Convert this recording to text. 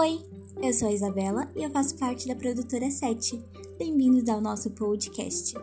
Oi, eu sou a Isabela e eu faço parte da produtora 7. Bem-vindos ao nosso podcast.